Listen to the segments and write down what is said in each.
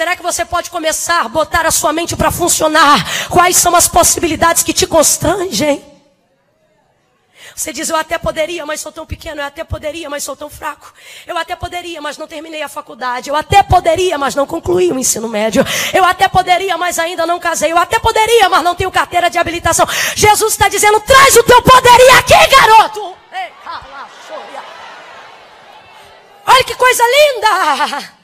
Será que você pode começar a botar a sua mente para funcionar? Quais são as possibilidades que te constrangem? Você diz, eu até poderia, mas sou tão pequeno. Eu até poderia, mas sou tão fraco. Eu até poderia, mas não terminei a faculdade. Eu até poderia, mas não concluí o ensino médio. Eu até poderia, mas ainda não casei. Eu até poderia, mas não tenho carteira de habilitação. Jesus está dizendo, traz o teu poderia aqui, garoto. Olha que coisa linda!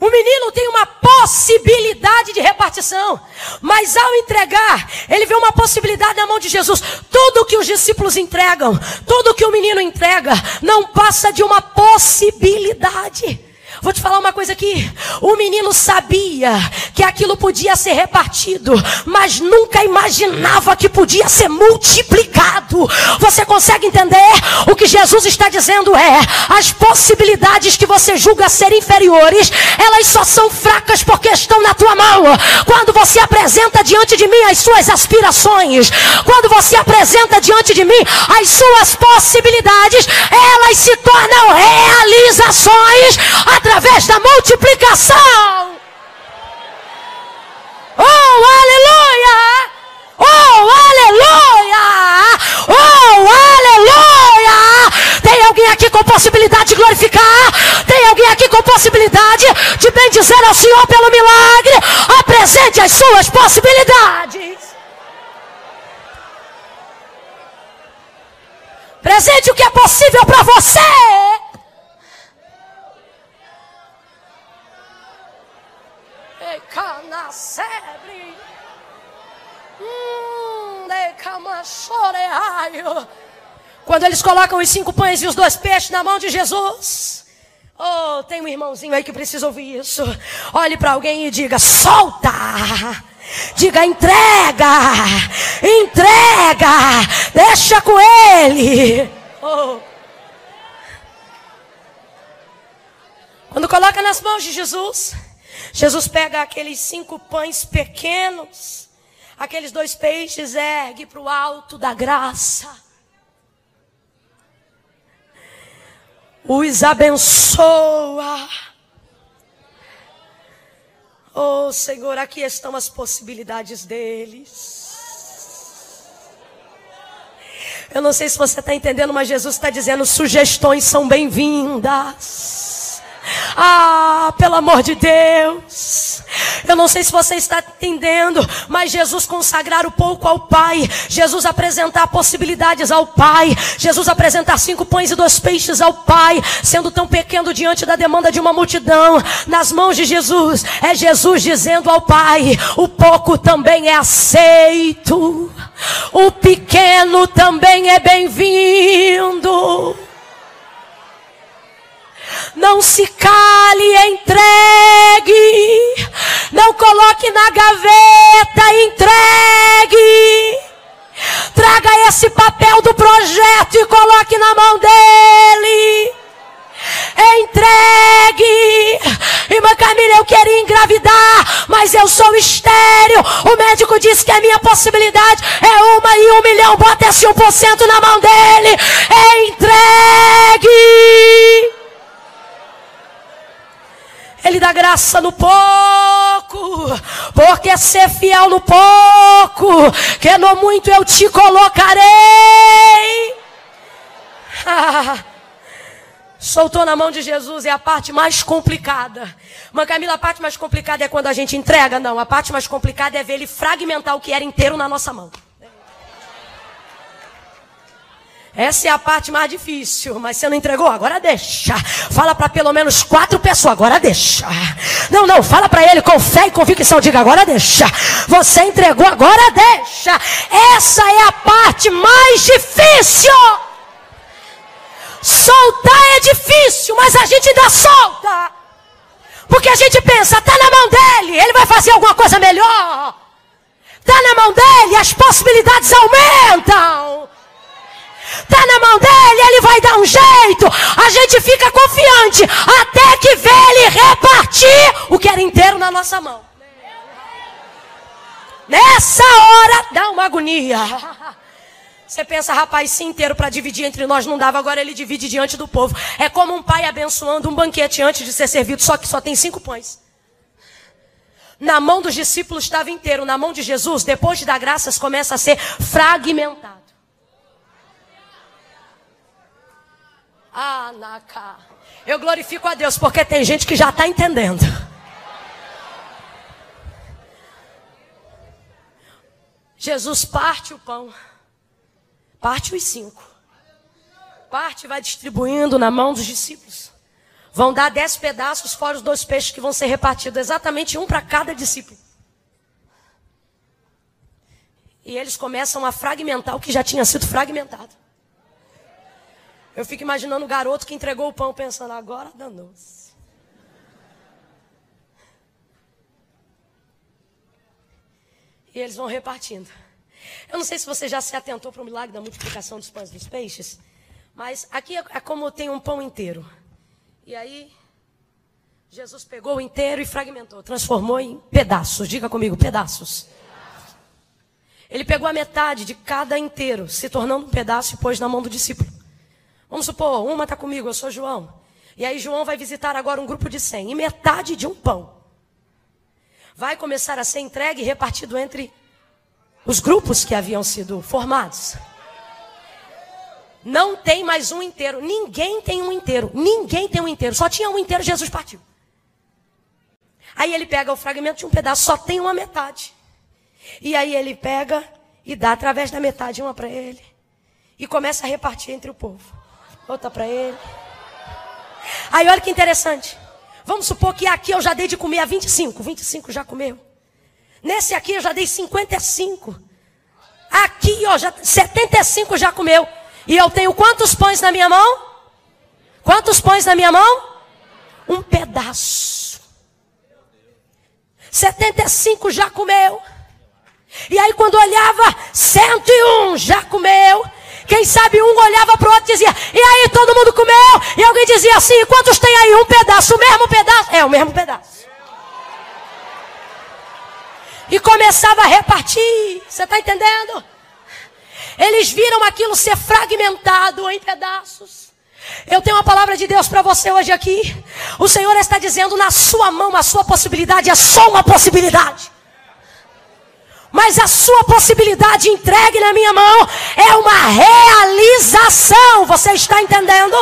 O menino tem uma possibilidade de repartição, mas ao entregar, ele vê uma possibilidade na mão de Jesus. Tudo que os discípulos entregam, tudo que o menino entrega, não passa de uma possibilidade. Vou te falar uma coisa aqui. O menino sabia que aquilo podia ser repartido, mas nunca imaginava que podia ser multiplicado. Você consegue entender? O que Jesus está dizendo é: as possibilidades que você julga ser inferiores, elas só são fracas porque estão na tua mão. Quando você apresenta diante de mim as suas aspirações, quando você apresenta diante de mim as suas possibilidades, elas se tornam realizações através da multiplicação. Oh, aleluia! Oh, aleluia! Oh, aleluia! Tem aqui com possibilidade de glorificar? Tem alguém aqui com possibilidade de bendizer ao Senhor pelo milagre? Apresente as suas possibilidades. Presente o que é possível para você. Hum, Quando eles colocam os cinco pães e os dois peixes na mão de Jesus. Oh, tem um irmãozinho aí que precisa ouvir isso. Olhe para alguém e diga: solta. Diga entrega, entrega, deixa com ele. Oh. Quando coloca nas mãos de Jesus, Jesus pega aqueles cinco pães pequenos, aqueles dois peixes, ergue para o alto da graça. Os abençoa. Oh Senhor, aqui estão as possibilidades deles. Eu não sei se você está entendendo, mas Jesus está dizendo: sugestões são bem-vindas. Ah, pelo amor de Deus. Eu não sei se você está entendendo, mas Jesus consagrar o pouco ao Pai, Jesus apresentar possibilidades ao Pai, Jesus apresentar cinco pães e dois peixes ao Pai, sendo tão pequeno diante da demanda de uma multidão, nas mãos de Jesus, é Jesus dizendo ao Pai: o pouco também é aceito, o pequeno também é bem-vindo. Não se cale, entregue. Não coloque na gaveta, entregue. Traga esse papel do projeto e coloque na mão dele. Entregue. Irmã Camila, eu queria engravidar, mas eu sou estéreo. O médico disse que a minha possibilidade é uma em um milhão. Bota esse 1% na mão dele. Entregue. Ele dá graça no pouco, porque ser fiel no pouco, que no muito eu te colocarei. Soltou na mão de Jesus é a parte mais complicada. Mas Camila, a parte mais complicada é quando a gente entrega? Não, a parte mais complicada é ver ele fragmentar o que era inteiro na nossa mão. Essa é a parte mais difícil, mas você não entregou? Agora deixa. Fala para pelo menos quatro pessoas, agora deixa. Não, não, fala para ele com fé e convicção, diga agora deixa. Você entregou, agora deixa. Essa é a parte mais difícil. Soltar é difícil, mas a gente ainda solta. Porque a gente pensa, tá na mão dele, ele vai fazer alguma coisa melhor. Tá na mão dele, as possibilidades aumentam. Está na mão dele, ele vai dar um jeito. A gente fica confiante até que vê ele repartir o que era inteiro na nossa mão. Nessa hora dá uma agonia. Você pensa, rapaz, se inteiro para dividir entre nós não dava, agora ele divide diante do povo. É como um pai abençoando um banquete antes de ser servido, só que só tem cinco pães. Na mão dos discípulos estava inteiro, na mão de Jesus, depois de dar graças, começa a ser fragmentado. Ah, Naká. Eu glorifico a Deus porque tem gente que já está entendendo. Jesus parte o pão. Parte os cinco. Parte vai distribuindo na mão dos discípulos. Vão dar dez pedaços, fora os dois peixes que vão ser repartidos, exatamente um para cada discípulo. E eles começam a fragmentar o que já tinha sido fragmentado. Eu fico imaginando o garoto que entregou o pão pensando, agora danou-se. E eles vão repartindo. Eu não sei se você já se atentou para o milagre da multiplicação dos pães dos peixes, mas aqui é, é como tem um pão inteiro. E aí, Jesus pegou o inteiro e fragmentou, transformou em pedaços. Diga comigo, pedaços. Ele pegou a metade de cada inteiro, se tornando um pedaço e pôs na mão do discípulo. Vamos supor, uma está comigo, eu sou João. E aí João vai visitar agora um grupo de 100. E metade de um pão vai começar a ser entregue e repartido entre os grupos que haviam sido formados. Não tem mais um inteiro. Ninguém tem um inteiro. Ninguém tem um inteiro. Só tinha um inteiro, Jesus partiu. Aí ele pega o fragmento de um pedaço, só tem uma metade. E aí ele pega e dá através da metade uma para ele. E começa a repartir entre o povo outra para ele. Aí olha que interessante. Vamos supor que aqui eu já dei de comer a 25. 25 já comeu. Nesse aqui eu já dei 55. Aqui, ó, já, 75 já comeu. E eu tenho quantos pães na minha mão? Quantos pães na minha mão? Um pedaço. 75 já comeu. E aí quando olhava, 101 já comeu. Quem sabe um olhava para o outro e dizia: E aí, todo mundo comeu? E alguém dizia assim: Quantos tem aí? Um pedaço, o mesmo pedaço? É, o mesmo pedaço. E começava a repartir. Você está entendendo? Eles viram aquilo ser fragmentado em pedaços. Eu tenho uma palavra de Deus para você hoje aqui. O Senhor está dizendo: na sua mão, a sua possibilidade é só uma possibilidade. Mas a sua possibilidade entregue na minha mão é uma realização. Você está entendendo?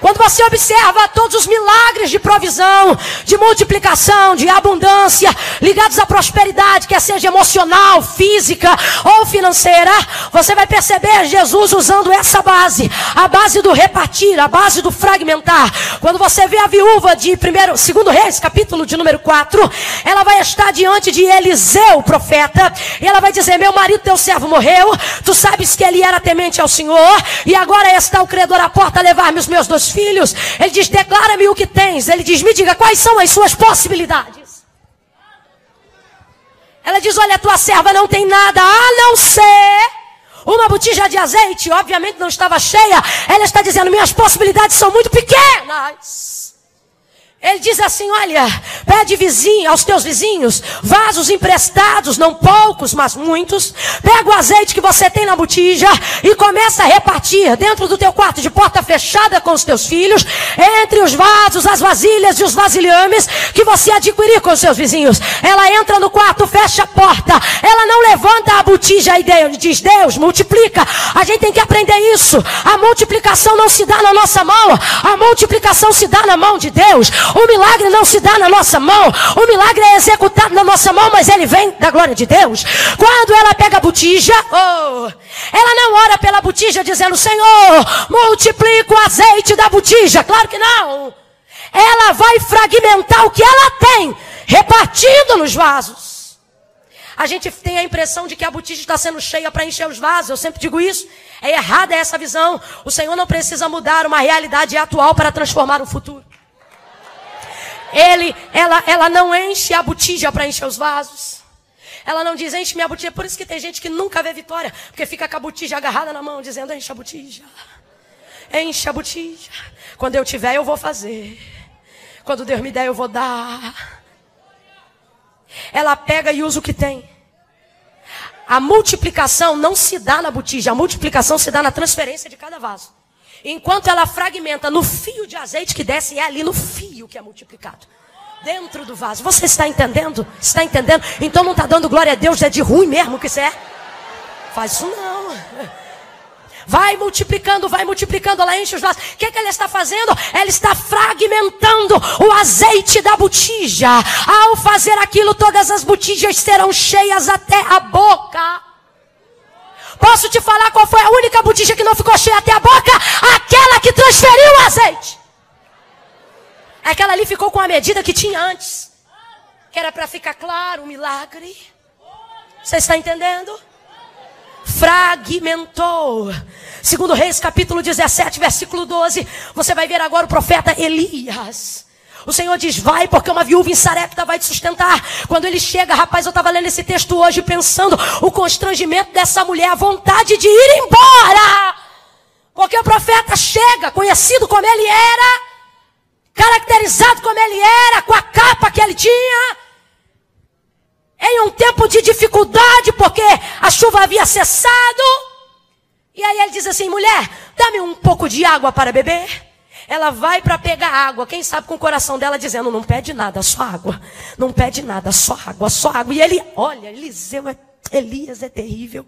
Quando você observa todos os milagres de provisão, de multiplicação, de abundância, ligados à prosperidade, quer seja emocional, física ou financeira, você vai perceber Jesus usando essa base, a base do repartir, a base do fragmentar. Quando você vê a viúva de primeiro, segundo Reis, capítulo de número 4, ela vai estar diante de Eliseu, profeta, e ela vai dizer: "Meu marido, teu servo morreu, tu sabes que ele era temente ao Senhor, e agora está o credor à porta a levar-me os meus dois filhos. Ele diz: Declara-me o que tens. Ele diz: Me diga quais são as suas possibilidades. Ela diz: Olha, tua serva não tem nada a não ser uma botija de azeite. Obviamente não estava cheia. Ela está dizendo: Minhas possibilidades são muito pequenas. Ele diz assim: Olha, pede vizinho, aos teus vizinhos vasos emprestados, não poucos, mas muitos. Pega o azeite que você tem na botija e começa a repartir dentro do teu quarto de porta fechada com os teus filhos, entre os vasos, as vasilhas e os vasilhames que você adquirir com os seus vizinhos. Ela entra no quarto, fecha a porta. Ela não levanta a botija e diz: Deus, multiplica. A gente tem que aprender isso. A multiplicação não se dá na nossa mão, a multiplicação se dá na mão de Deus. O milagre não se dá na nossa mão. O milagre é executado na nossa mão, mas ele vem da glória de Deus. Quando ela pega a botija, oh, ela não ora pela botija dizendo: Senhor, multiplica o azeite da botija. Claro que não. Ela vai fragmentar o que ela tem, repartindo nos vasos. A gente tem a impressão de que a botija está sendo cheia para encher os vasos. Eu sempre digo isso. É errada essa visão. O Senhor não precisa mudar uma realidade atual para transformar o futuro. Ele, ela, ela não enche a botija para encher os vasos. Ela não diz, enche minha botija. Por isso que tem gente que nunca vê vitória. Porque fica com a botija agarrada na mão, dizendo, enche a botija. Enche a botija. Quando eu tiver, eu vou fazer. Quando Deus me der, eu vou dar. Ela pega e usa o que tem. A multiplicação não se dá na botija, a multiplicação se dá na transferência de cada vaso. Enquanto ela fragmenta no fio de azeite que desce, é ali no fio que é multiplicado. Dentro do vaso. Você está entendendo? Está entendendo? Então não está dando glória a Deus, é de ruim mesmo que isso é? Faz isso não. Vai multiplicando, vai multiplicando, ela enche os vasos. O que, que ela está fazendo? Ela está fragmentando o azeite da botija. Ao fazer aquilo, todas as botijas serão cheias até a boca. Posso te falar qual foi a única botija que não ficou cheia até a boca? Aquela que transferiu o azeite. Aquela ali ficou com a medida que tinha antes. Que era para ficar claro o milagre. Você está entendendo? fragmentou. Segundo Reis, capítulo 17, versículo 12, você vai ver agora o profeta Elias. O Senhor diz: Vai, porque uma viúva em Sarepta vai te sustentar. Quando ele chega, rapaz, eu estava lendo esse texto hoje pensando o constrangimento dessa mulher, a vontade de ir embora. Porque o profeta chega, conhecido como ele era, caracterizado como ele era, com a capa que ele tinha, em um tempo de dificuldade, porque a chuva havia cessado. E aí ele diz assim: mulher, dá-me um pouco de água para beber. Ela vai para pegar água, quem sabe com o coração dela dizendo: não pede nada, só água. Não pede nada, só água, só água. E ele, olha, Eliseu, é, Elias é terrível.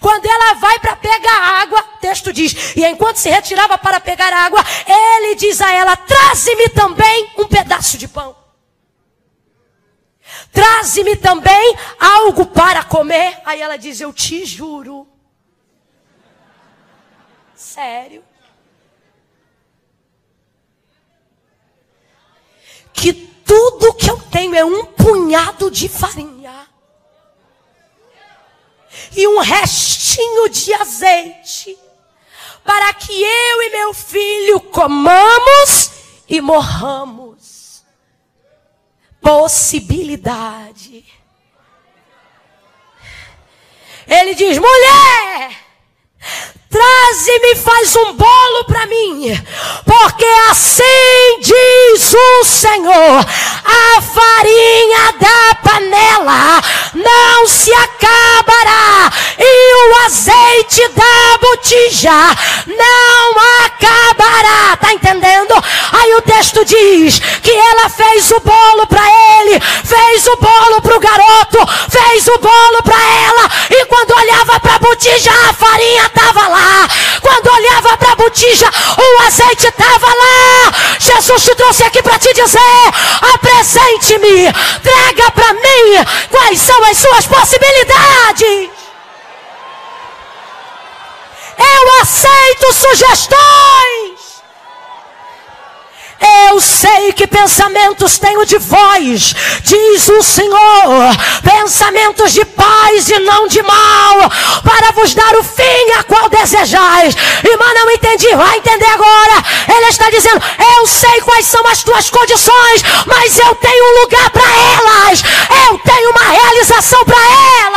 Quando ela vai para pegar água, texto diz, e enquanto se retirava para pegar água, ele diz a ela: traze-me também um pedaço de pão. Traze-me também algo para comer. Aí ela diz: Eu te juro. Sério. Que tudo que eu tenho é um punhado de farinha e um restinho de azeite, para que eu e meu filho comamos e morramos possibilidade. Ele diz: mulher, traze-me, faz um bolo para mim, porque assim diz o Senhor: a farinha da panela não se acabará, e o azeite da botija não acabará. Tá entendendo? Aí o texto diz que ela fez o bolo para ele, fez o bolo para o garoto, fez o bolo para ela, e quando olhava para a botija, a farinha estava lá. Quando olhava para a botija, o azeite estava lá. Jesus te trouxe aqui para te dizer: apresente-me, traga para mim quais são as suas possibilidades. Eu aceito sugestões. Eu sei que pensamentos tenho de vós, diz o Senhor, pensamentos de paz e não de mal, para vos dar o fim a qual desejais. Irmã, não entendi, vai entender agora. Ele está dizendo: Eu sei quais são as tuas condições, mas eu tenho um lugar para elas, eu tenho uma realização para elas.